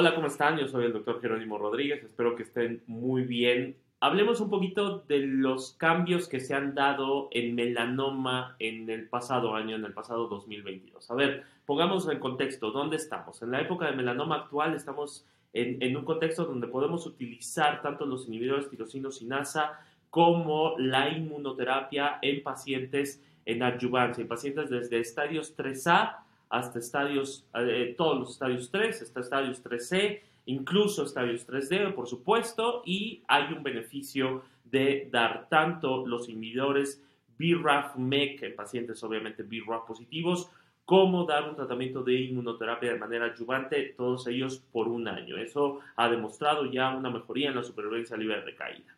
Hola, ¿cómo están? Yo soy el doctor Jerónimo Rodríguez, espero que estén muy bien. Hablemos un poquito de los cambios que se han dado en melanoma en el pasado año, en el pasado 2022. A ver, pongamos en contexto, ¿dónde estamos? En la época de melanoma actual estamos en, en un contexto donde podemos utilizar tanto los inhibidores tirosino sinasa como la inmunoterapia en pacientes en adyuvancia, en pacientes desde estadios 3A hasta estadios, eh, todos los estadios 3, hasta estadios 3C, incluso estadios 3D, por supuesto, y hay un beneficio de dar tanto los inhibidores BRAF-MEC en pacientes obviamente BRAF positivos, como dar un tratamiento de inmunoterapia de manera adyuvante, todos ellos por un año. Eso ha demostrado ya una mejoría en la supervivencia libre de caída.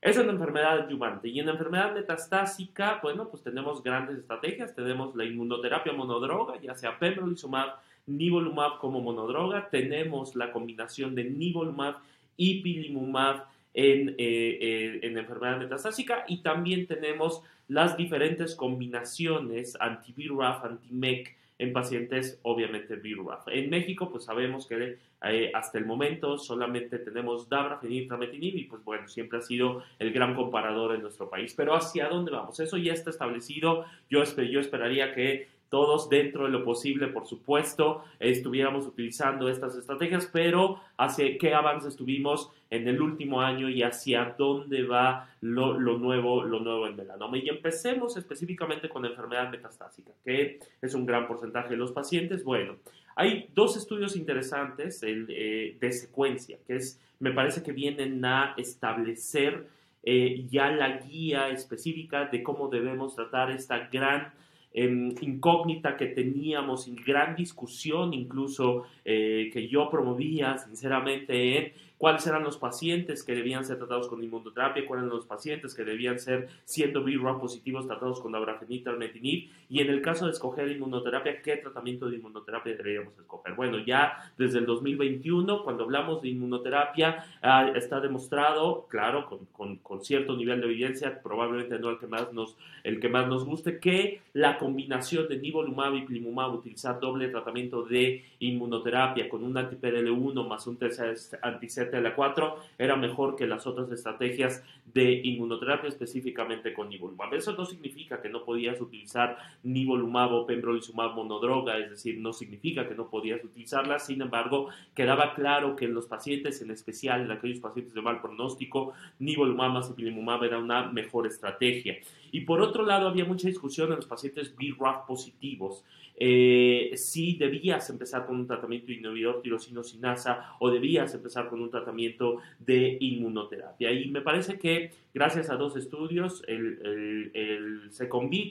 Es una enfermedad adyuvante. Y en la enfermedad metastásica, bueno, pues tenemos grandes estrategias. Tenemos la inmunoterapia monodroga, ya sea pembrolizumab, nivolumab como monodroga. Tenemos la combinación de nivolumab y pilimumab en, eh, eh, en enfermedad metastásica. Y también tenemos las diferentes combinaciones anti-BRAF, anti-MEC, en pacientes obviamente BRAF. En México, pues sabemos que eh, hasta el momento solamente tenemos dabrafenib, trametinib y pues bueno, siempre ha sido el gran comparador en nuestro país. Pero ¿hacia dónde vamos? Eso ya está establecido. Yo, yo esperaría que todos dentro de lo posible, por supuesto, estuviéramos utilizando estas estrategias, pero hacia qué avances tuvimos en el último año y hacia dónde va lo, nuevo, lo nuevo en melanoma. Y empecemos específicamente con la enfermedad metastásica, que es un gran porcentaje de los pacientes. Bueno, hay dos estudios interesantes eh, de secuencia, que es, me parece que vienen a establecer eh, ya la guía específica de cómo debemos tratar esta gran incógnita que teníamos, en gran discusión incluso eh, que yo promovía sinceramente en cuáles eran los pacientes que debían ser tratados con inmunoterapia, cuáles eran los pacientes que debían ser, siendo BRAF positivos, tratados con abrafenib, metinib, y en el caso de escoger inmunoterapia, ¿qué tratamiento de inmunoterapia deberíamos escoger? Bueno, ya desde el 2021, cuando hablamos de inmunoterapia, ah, está demostrado, claro, con, con, cierto nivel de evidencia, probablemente no el que más nos, el que más nos guste, que la combinación de nivolumab y pilimumab, utilizar doble tratamiento de inmunoterapia con un anti-PDL1 más un anti de la 4 era mejor que las otras estrategias de inmunoterapia, específicamente con nivolumab. Eso no significa que no podías utilizar nivolumab o pembrolizumab monodroga, es decir, no significa que no podías utilizarla, sin embargo, quedaba claro que en los pacientes, en especial en aquellos pacientes de mal pronóstico, nivolumab más ipilimumab era una mejor estrategia. Y por otro lado, había mucha discusión en los pacientes BRAF positivos. Eh, si debías empezar con un tratamiento inhibidor tirosino sinasa o debías empezar con un tratamiento de inmunoterapia. Y me parece que gracias a dos estudios, el, el, el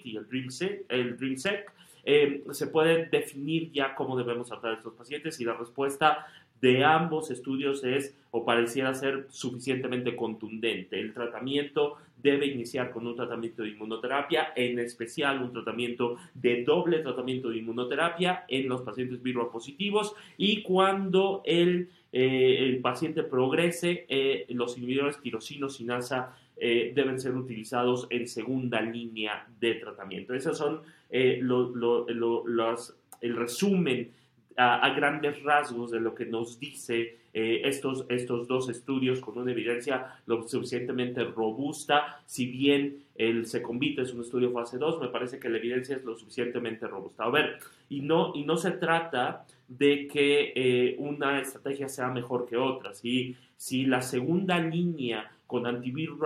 y el DREAMSEC, el DreamSec, eh, se puede definir ya cómo debemos tratar a estos pacientes y la respuesta de ambos estudios es o pareciera ser suficientemente contundente. El tratamiento debe iniciar con un tratamiento de inmunoterapia, en especial un tratamiento de doble tratamiento de inmunoterapia en los pacientes positivos y cuando el, eh, paciente progrese, eh, los inhibidores tirosino sinasa eh, deben ser utilizados en segunda línea de tratamiento. Esos son los, el resumen a, grandes rasgos de lo que nos dice eh, estos, estos dos estudios con una evidencia lo suficientemente robusta. Si bien el Secombit es un estudio fase 2, me parece que la evidencia es lo suficientemente robusta. A ver, y no, y no se trata de que eh, una estrategia sea mejor que otra. Si la segunda línea con antivirus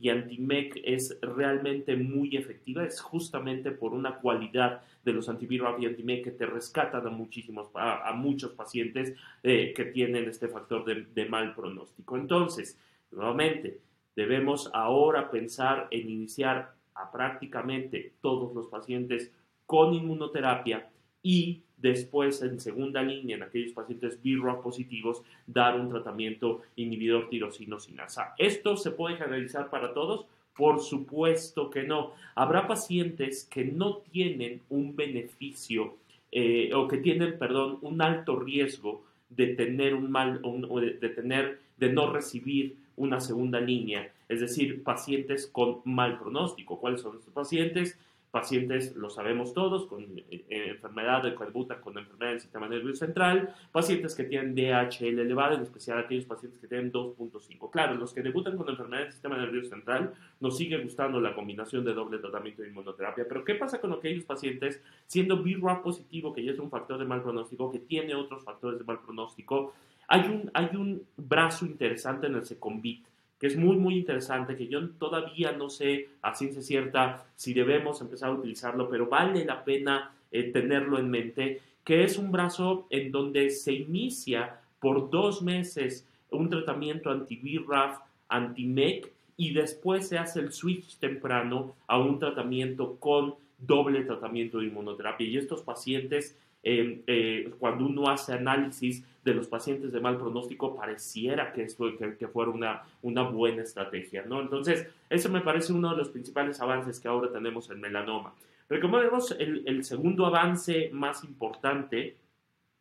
y Antimec es realmente muy efectiva, es justamente por una cualidad de los antivirus y Antimec que te rescatan a, muchísimos, a, muchos pacientes eh, que tienen este factor de mal pronóstico. Entonces, nuevamente, debemos ahora pensar en iniciar a prácticamente todos los pacientes con inmunoterapia y después en segunda línea en aquellos pacientes BRAF positivos dar un tratamiento inhibidor tirosino sinasa. ¿Esto se puede generalizar para todos? Por supuesto que no. Habrá pacientes que no tienen un beneficio eh, o que tienen, perdón, un alto riesgo de tener un mal, de tener, de no recibir una segunda línea, es decir, pacientes con mal pronóstico. ¿Cuáles son estos pacientes? Pacientes, lo sabemos todos, con eh, enfermedad de debutan con enfermedad del sistema nervioso central, pacientes que tienen DHL elevado, en especial aquellos pacientes que tienen 2.5. Claro, los que debutan con enfermedad del sistema nervioso central, nos sigue gustando la combinación de doble tratamiento de inmunoterapia, pero ¿qué pasa con aquellos pacientes siendo BRAF positivo, que ya es un factor de mal pronóstico, que tiene otros factores de mal pronóstico? Hay un, hay un brazo interesante en el Secombit, que es muy, muy interesante, que yo todavía no sé a ciencia cierta si debemos empezar a utilizarlo, pero vale la pena eh, tenerlo en mente, que es un brazo en donde se inicia por dos meses un tratamiento anti-BRAF, anti-MEC, y después se hace el switch temprano a un tratamiento con doble tratamiento de inmunoterapia. Y estos pacientes eh, cuando uno hace análisis de los pacientes de mal pronóstico, pareciera que, esto, que, fuera una, una buena estrategia, ¿no? Entonces, eso me parece uno de los principales avances que ahora tenemos en melanoma. Recomendemos el, el segundo avance más importante,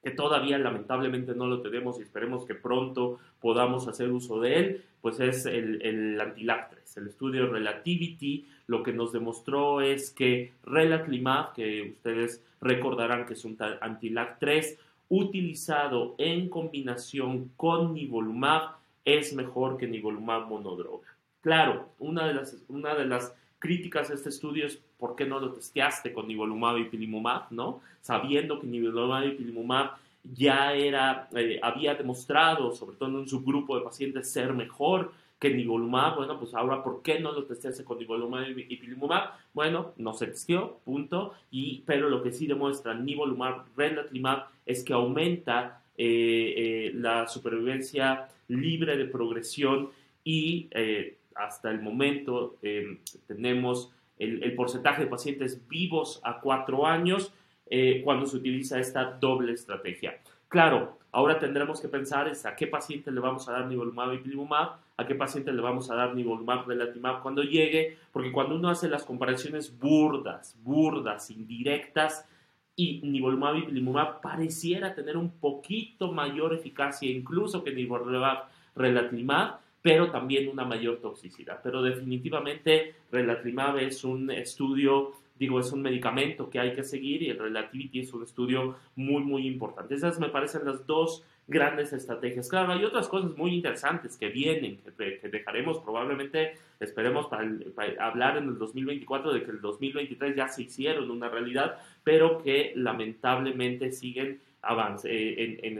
que todavía lamentablemente no lo tenemos y esperemos que pronto podamos hacer uso de él, pues es el, el Antilactres. El estudio Relativity lo que nos demostró es que Relatlimab, que ustedes recordarán que es un Antilac3, utilizado en combinación con nivolumab, es mejor que nivolumab monodroga. Claro, una de las, una de las críticas a este estudio es por qué no lo testeaste con nivolumab y pilimumab, ¿no? Sabiendo que nivolumab y pilimumab ya era, eh, había demostrado, sobre todo en un subgrupo de pacientes, ser mejor que nivolumab, bueno, pues ahora, ¿por qué no lo testeaste con nivolumab y pilimumab? Bueno, no se testeó, punto, y, pero lo que sí demuestra nivolumab, relatlimab, es que aumenta eh, eh, la supervivencia libre de progresión y hasta el momento tenemos el, porcentaje de pacientes vivos a cuatro años cuando se utiliza esta doble estrategia. Claro, ahora tendremos que pensar es a qué paciente le vamos a dar nivolumab y pilimumab, a qué paciente le vamos a dar nivolumab, relatimab cuando llegue, porque cuando uno hace las comparaciones burdas, burdas, indirectas, y nivolumab y pilimumab pareciera tener un poquito mayor eficacia incluso que nivolumab, relatimab, pero también una mayor toxicidad. Pero definitivamente relatimab es un estudio digo, es un medicamento que hay que seguir y el Relativity es un estudio muy, muy importante. Esas me parecen las dos grandes estrategias. Claro, hay otras cosas muy interesantes que vienen, que, dejaremos probablemente, esperemos para, hablar en el 2024 de que el 2023 ya se hicieron una realidad, pero que lamentablemente siguen avance, eh, en,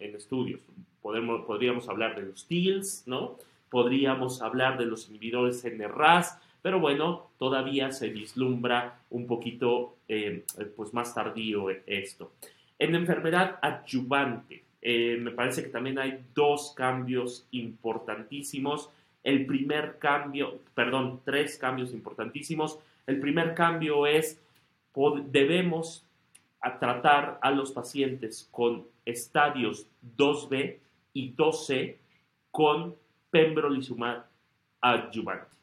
en, estudios. Podríamos hablar de los TILs, ¿no? Podríamos hablar de los inhibidores NRAS, pero bueno, todavía se vislumbra un poquito eh, pues más tardío esto. En enfermedad adyuvante, eh, me parece que también hay dos cambios importantísimos. El primer cambio, perdón, tres cambios importantísimos. El primer cambio es, debemos tratar a los pacientes con estadios 2B y 2C con pembrolizumab adyuvante.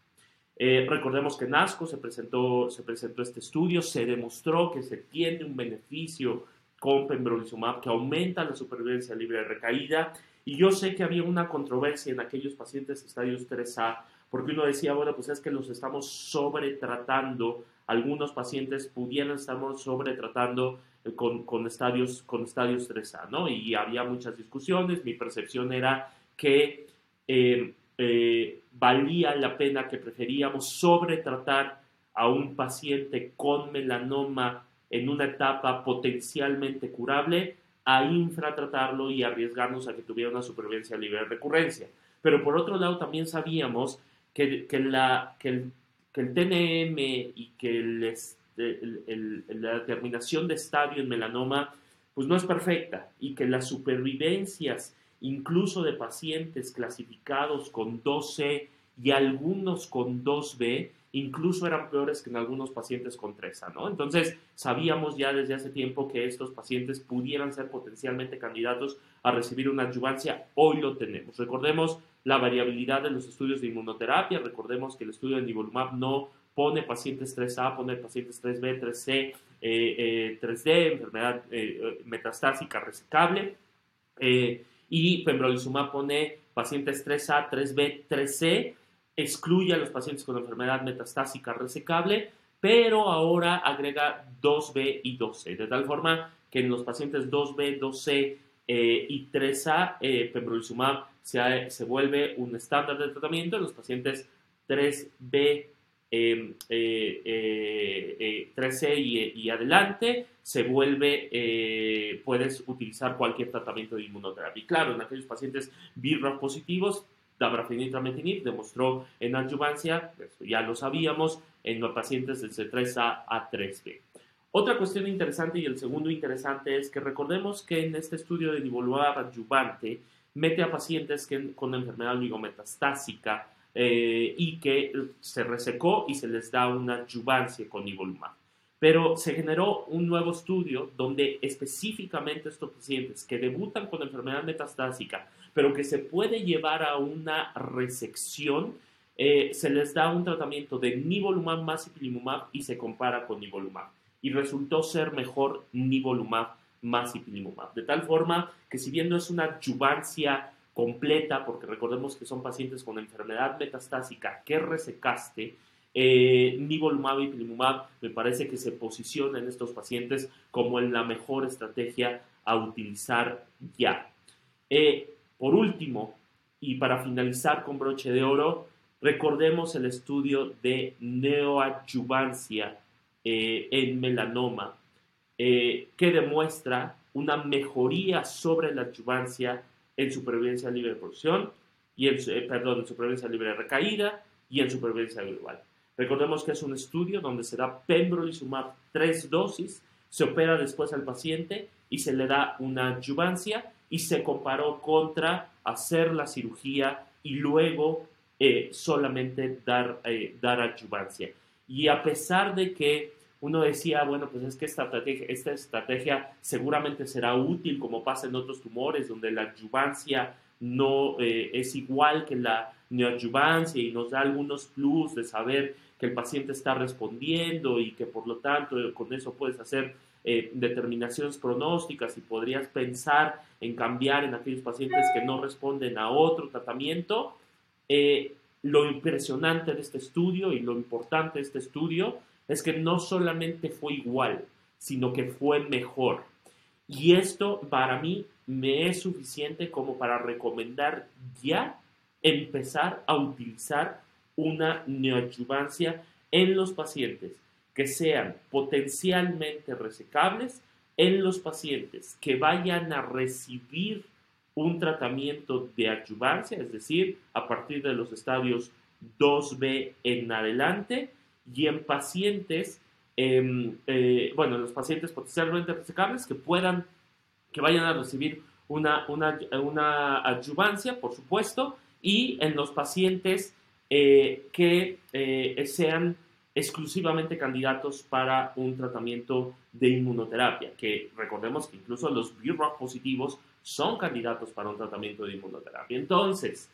Eh, recordemos que en ASCO se presentó, se presentó este estudio, se demostró que se tiene un beneficio con pembrolizumab que aumenta la supervivencia libre de recaída. Y yo sé que había una controversia en aquellos pacientes estadios 3A, porque uno decía, bueno, pues es que los estamos sobretratando. Algunos pacientes pudieran estar sobretratando con, estadios, con estadios 3A, ¿no? Y había muchas discusiones. Mi percepción era que eh, eh, valía la pena, que preferíamos sobretratar a un paciente con melanoma en una etapa potencialmente curable a infratratarlo y arriesgarnos a que tuviera una supervivencia libre de recurrencia. Pero por otro lado también sabíamos que, que, la, que, el, que el, TNM y que este, la determinación de estadio en melanoma pues no es perfecta y que las supervivencias incluso de pacientes clasificados con 2C y algunos con 2B, incluso eran peores que en algunos pacientes con 3A, ¿no? Entonces, sabíamos ya desde hace tiempo que estos pacientes pudieran ser potencialmente candidatos a recibir una adyuvancia. Hoy lo tenemos. Recordemos la variabilidad de los estudios de inmunoterapia. Recordemos que el estudio de nivolumab no pone pacientes 3A, pone pacientes 3B, 3C, 3D, enfermedad eh, metastásica resecable. Eh, y pembrolizumab pone pacientes 3A, 3B, 3C, excluye a los pacientes con enfermedad metastásica resecable, pero ahora agrega 2B y 2C, de tal forma que en los pacientes 2B, 2C eh, y 3A, eh, pembrolizumab se, se, vuelve un estándar de tratamiento, en los pacientes 3B, 3C em, eh, y, adelante, se vuelve, puedes utilizar cualquier tratamiento de inmunoterapia. claro, en aquellos pacientes BRAF positivos, dabrafenib demostró en adyuvancia, ya lo sabíamos, en los pacientes del C3A a 3B. Otra cuestión interesante y el segundo interesante es que recordemos que en este estudio de nivolumab adyuvante mete a pacientes que, con enfermedad oligometastásica eh, y que se resecó y se les da una adyuvancia con nivolumab. Pero se generó un nuevo estudio donde específicamente estos pacientes que debutan con enfermedad metastásica, pero que se puede llevar a una resección, eh, se les da un tratamiento de nivolumab más ipilimumab y se compara con nivolumab. Y resultó ser mejor nivolumab más ipilimumab. De tal forma que si bien no es una adyuvancia completa, porque recordemos que son pacientes con enfermedad metastásica que resecaste, eh, nivolumab y ipilimumab me parece que se posiciona en estos pacientes como en la mejor estrategia a utilizar ya. Eh, por último, y para finalizar con broche de oro, recordemos el estudio de neoadyuvancia eh, en melanoma, eh, que demuestra una mejoría sobre la adyuvancia en supervivencia libre de porción, y en, eh, perdón, en supervivencia libre de recaída y en supervivencia global. Recordemos que es un estudio donde se da pembrolizumab tres dosis, se opera después al paciente y se le da una adyuvancia y se comparó contra hacer la cirugía y luego eh, solamente dar, eh, dar adyuvancia. Y a pesar de que uno decía, bueno, pues es que esta estrategia, seguramente será útil como pasa en otros tumores donde la adyuvancia no eh, es igual que la neoadyuvancia y nos da algunos plus de saber que el paciente está respondiendo y que por lo tanto con eso puedes hacer eh, determinaciones pronósticas y podrías pensar en cambiar en aquellos pacientes que no responden a otro tratamiento. Eh, lo impresionante de este estudio y lo importante de este estudio es que no solamente fue igual, sino que fue mejor. Y esto para mí me es suficiente como para recomendar ya empezar a utilizar una neoadyuvancia en los pacientes que sean potencialmente resecables en los pacientes que vayan a recibir un tratamiento de adyuvancia, es decir, a partir de los estadios 2B en adelante, y en pacientes, em, eh, bueno, los pacientes potencialmente resecables que puedan, que vayan a recibir una, una, una adyuvancia, por supuesto, y en los pacientes eh, que eh, sean exclusivamente candidatos para un tratamiento de inmunoterapia, que recordemos que incluso los BRAF positivos son candidatos para un tratamiento de inmunoterapia. Entonces,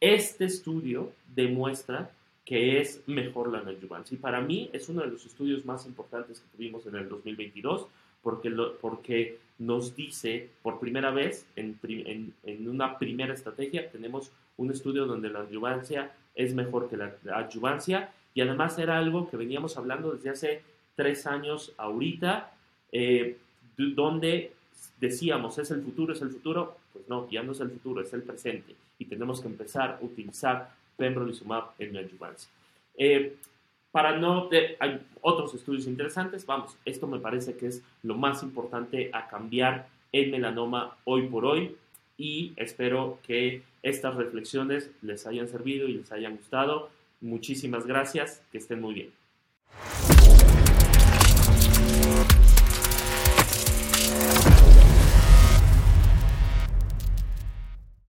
este estudio demuestra que es mejor la. Y para mí es uno de los estudios más importantes que tuvimos en el 2022 porque, porque nos dice por primera vez en, en, una primera estrategia tenemos un estudio donde la adjuvancia es mejor que la adjuvancia y además era algo que veníamos hablando desde hace tres años ahorita, eh, donde decíamos, es el futuro, es el futuro, pues no, ya no es el futuro, es el presente y tenemos que empezar a utilizar pembrolizumab en la adjuvancia. Eh, para no, hay otros estudios interesantes, vamos, esto me parece que es lo más importante a cambiar el melanoma hoy por hoy y espero que estas reflexiones les hayan servido y les hayan gustado. Muchísimas gracias, que estén muy bien.